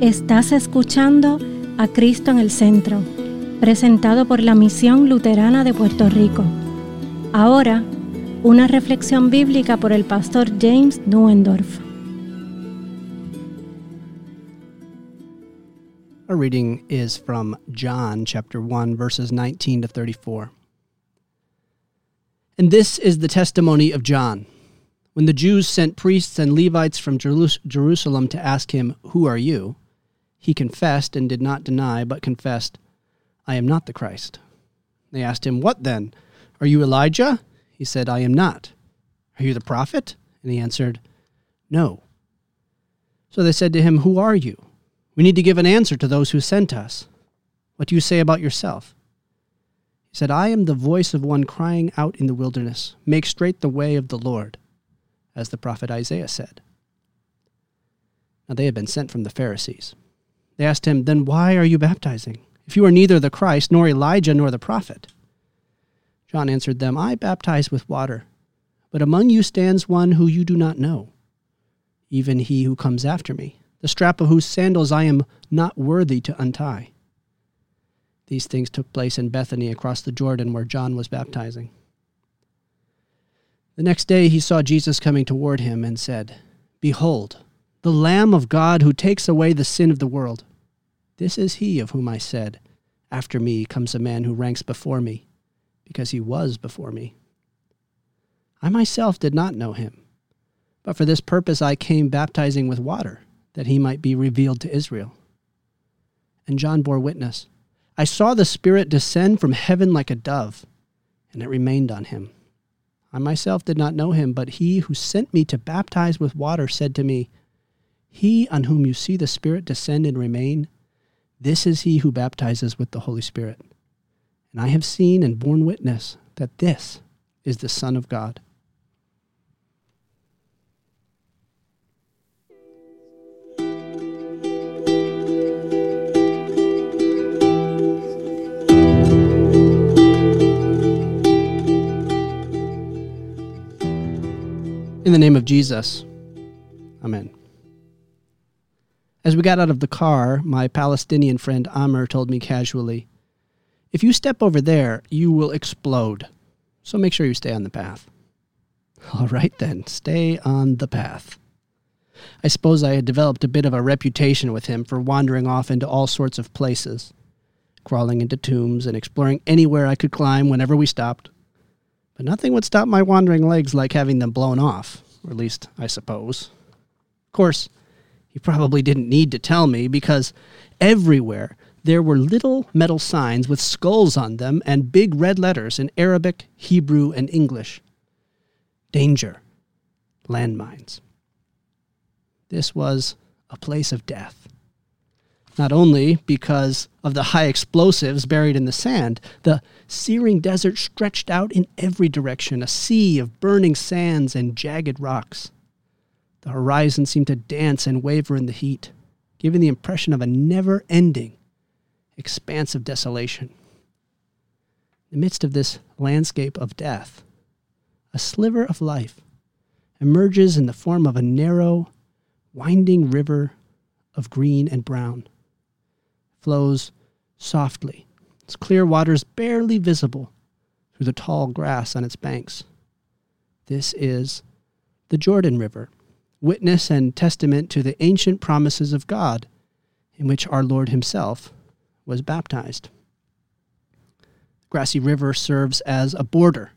Estás escuchando a Cristo en el Centro, presentado por la Misión Luterana de Puerto Rico. Ahora, una reflexión bíblica por el pastor James Nuendorf. Our reading is from John chapter 1 verses 19 to 34. And this is the testimony of John. When the Jews sent priests and Levites from Jerusalem to ask him, "Who are you?" He confessed and did not deny, but confessed, I am not the Christ. They asked him, What then? Are you Elijah? He said, I am not. Are you the prophet? And he answered, No. So they said to him, Who are you? We need to give an answer to those who sent us. What do you say about yourself? He said, I am the voice of one crying out in the wilderness, Make straight the way of the Lord, as the prophet Isaiah said. Now they had been sent from the Pharisees. They asked him, Then why are you baptizing, if you are neither the Christ, nor Elijah, nor the prophet? John answered them, I baptize with water, but among you stands one who you do not know, even he who comes after me, the strap of whose sandals I am not worthy to untie. These things took place in Bethany across the Jordan where John was baptizing. The next day he saw Jesus coming toward him and said, Behold, the Lamb of God who takes away the sin of the world. This is he of whom I said, After me comes a man who ranks before me, because he was before me. I myself did not know him, but for this purpose I came baptizing with water, that he might be revealed to Israel. And John bore witness I saw the Spirit descend from heaven like a dove, and it remained on him. I myself did not know him, but he who sent me to baptize with water said to me, He on whom you see the Spirit descend and remain, this is he who baptizes with the Holy Spirit. And I have seen and borne witness that this is the Son of God. In the name of Jesus, we got out of the car, my Palestinian friend Amr told me casually, If you step over there, you will explode. So make sure you stay on the path. All right then, stay on the path. I suppose I had developed a bit of a reputation with him for wandering off into all sorts of places, crawling into tombs and exploring anywhere I could climb whenever we stopped. But nothing would stop my wandering legs like having them blown off, or at least I suppose. Of course, he probably didn't need to tell me because everywhere there were little metal signs with skulls on them and big red letters in Arabic, Hebrew, and English. Danger. Landmines. This was a place of death. Not only because of the high explosives buried in the sand, the searing desert stretched out in every direction, a sea of burning sands and jagged rocks. The horizon seemed to dance and waver in the heat, giving the impression of a never ending expanse of desolation. In the midst of this landscape of death, a sliver of life emerges in the form of a narrow, winding river of green and brown. Flows softly, its clear waters barely visible through the tall grass on its banks. This is the Jordan River witness and testament to the ancient promises of God, in which our Lord Himself was baptized. The grassy river serves as a border,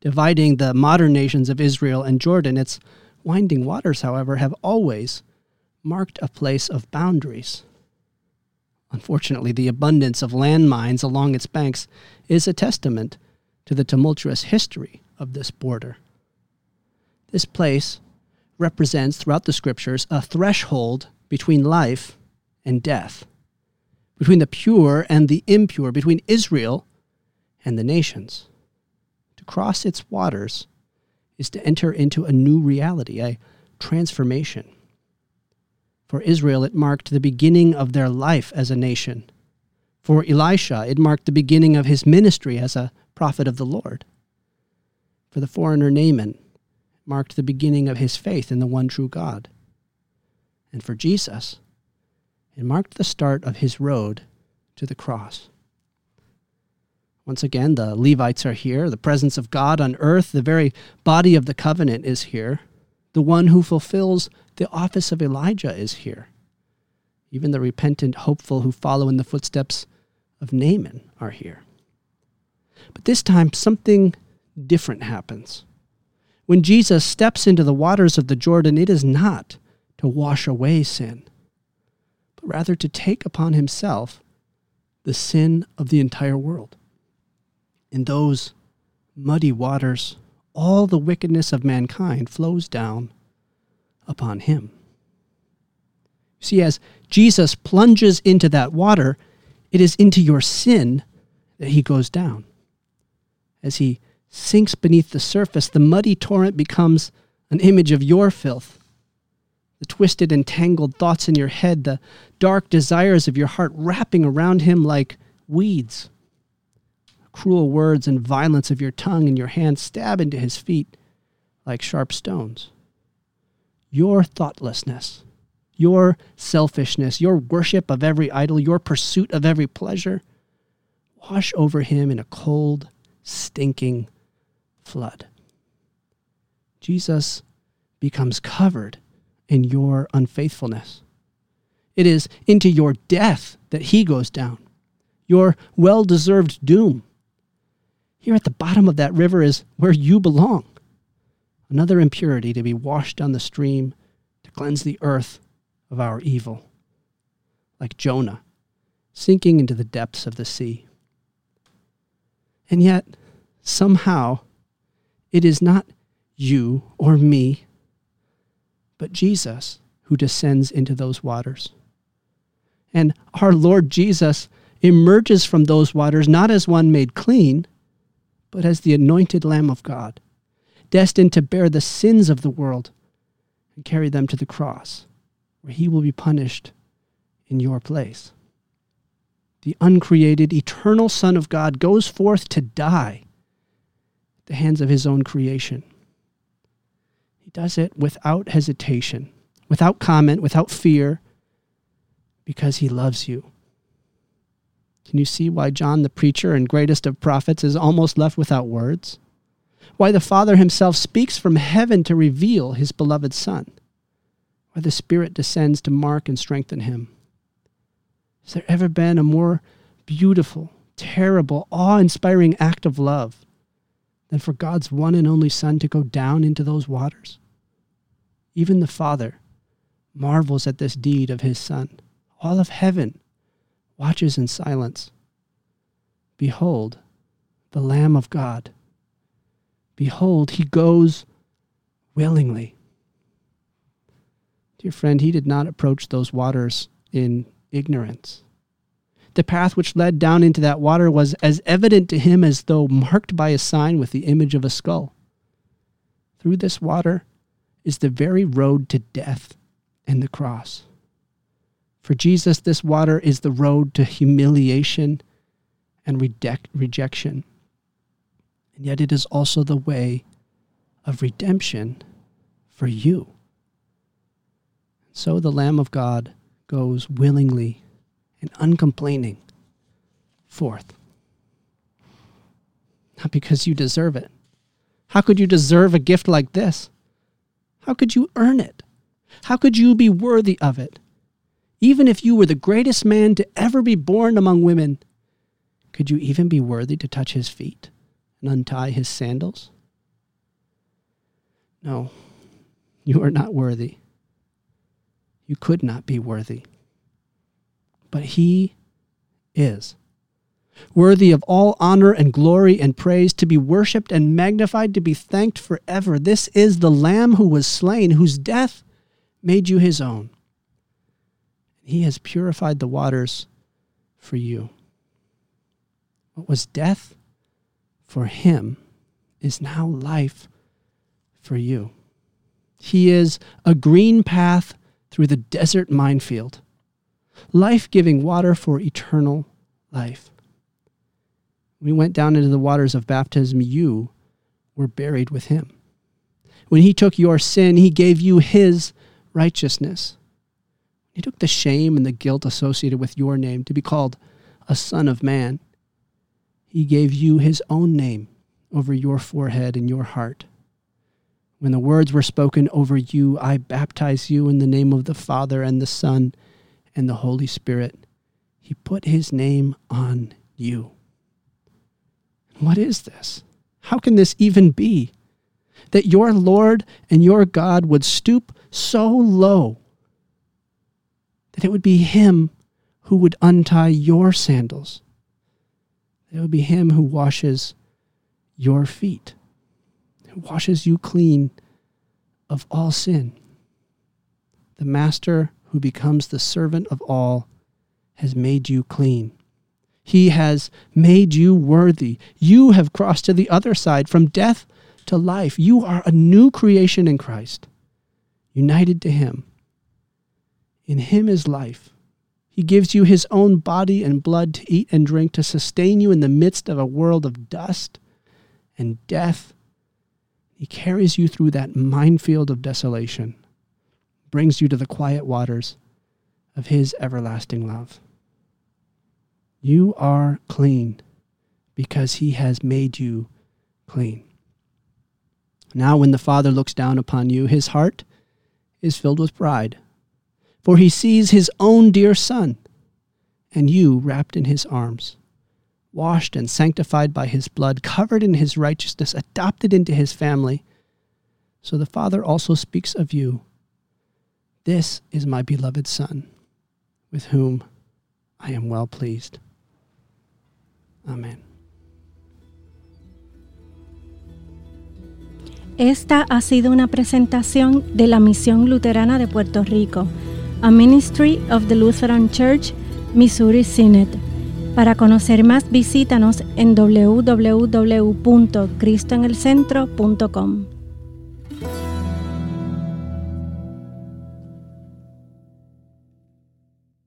dividing the modern nations of Israel and Jordan. Its winding waters, however, have always marked a place of boundaries. Unfortunately, the abundance of landmines along its banks is a testament to the tumultuous history of this border. This place represents throughout the scriptures a threshold between life and death, between the pure and the impure, between Israel and the nations. To cross its waters is to enter into a new reality, a transformation. For Israel, it marked the beginning of their life as a nation. For Elisha, it marked the beginning of his ministry as a prophet of the Lord. For the foreigner Naaman, marked the beginning of his faith in the one true God. And for Jesus, it marked the start of his road to the cross. Once again, the Levites are here. The presence of God on earth, the very body of the covenant is here. The one who fulfills the office of Elijah is here. Even the repentant, hopeful who follow in the footsteps of Naaman are here. But this time, something different happens. When Jesus steps into the waters of the Jordan, it is not to wash away sin, but rather to take upon himself the sin of the entire world. In those muddy waters, all the wickedness of mankind flows down upon him. See, as Jesus plunges into that water, it is into your sin that he goes down. As he sinks beneath the surface, the muddy torrent becomes an image of your filth. The twisted and tangled thoughts in your head, the dark desires of your heart wrapping around him like weeds. Cruel words and violence of your tongue and your hands stab into his feet like sharp stones. Your thoughtlessness, your selfishness, your worship of every idol, your pursuit of every pleasure, wash over him in a cold, stinking flood. Jesus becomes covered in your unfaithfulness. It is into your death that he goes down, your well deserved doom. Here at the bottom of that river is where you belong. Another impurity to be washed down the stream to cleanse the earth of our evil, like Jonah sinking into the depths of the sea. And yet, somehow, it is not you or me, but Jesus who descends into those waters. And our Lord Jesus emerges from those waters not as one made clean, but as the anointed Lamb of God, destined to bear the sins of the world and carry them to the cross, where he will be punished in your place. The uncreated, eternal Son of God goes forth to die the hands of his own creation. He does it without hesitation, without comment, without fear, because he loves you. Can you see why John, the preacher and greatest of prophets, is almost left without words? Why the Father himself speaks from heaven to reveal his beloved Son? Why the Spirit descends to mark and strengthen him? Has there ever been a more beautiful, terrible, awe inspiring act of love than for God's one and only Son to go down into those waters? Even the Father marvels at this deed of his Son. All of heaven watches in silence. Behold, the Lamb of God. Behold, he goes willingly. Dear friend, he did not approach those waters in ignorance. The path which led down into that water was as evident to him as though marked by a sign with the image of a skull. Through this water is the very road to death and the cross. For Jesus, this water is the road to humiliation and rejection. And yet it is also the way of redemption for you. So the Lamb of God goes willingly and uncomplaining forth. Not because you deserve it. How could you deserve a gift like this? How could you earn it? How could you be worthy of it? Even if you were the greatest man to ever be born among women, could you even be worthy to touch his feet and untie his sandals? No, you are not worthy. You could not be worthy but he is. Worthy of all honor and glory and praise, to be worshiped and magnified, to be thanked forever. This is the Lamb who was slain, whose death made you his own. He has purified the waters for you. What was death for him is now life for you. He is a green path through the desert minefield life giving water for eternal life. He went down into the waters of baptism, you were buried with him. When he took your sin, he gave you his righteousness. He took the shame and the guilt associated with your name to be called a son of man. He gave you his own name over your forehead and your heart. When the words were spoken over you, I baptize you in the name of the Father and the Son and the Holy Spirit. He put his name on you. What is this? How can this even be? That your Lord and your God would stoop so low that it would be Him who would untie your sandals. It would be Him who washes your feet, who washes you clean of all sin. The Master who becomes the servant of all has made you clean. He has made you worthy. You have crossed to the other side from death to life. You are a new creation in Christ, united to Him. In Him is life. He gives you His own body and blood to eat and drink to sustain you in the midst of a world of dust and death. He carries you through that minefield of desolation, brings you to the quiet waters of His everlasting love. You are clean because he has made you clean. Now, when the Father looks down upon you, his heart is filled with pride, for he sees his own dear Son, and you wrapped in his arms, washed and sanctified by his blood, covered in his righteousness, adopted into his family. So the Father also speaks of you. This is my beloved Son, with whom I am well pleased. Amén. Esta ha sido una presentación de la Misión Luterana de Puerto Rico, a Ministry of the Lutheran Church, Missouri Synod. Para conocer más, visítanos en www.cristoenelcentro.com.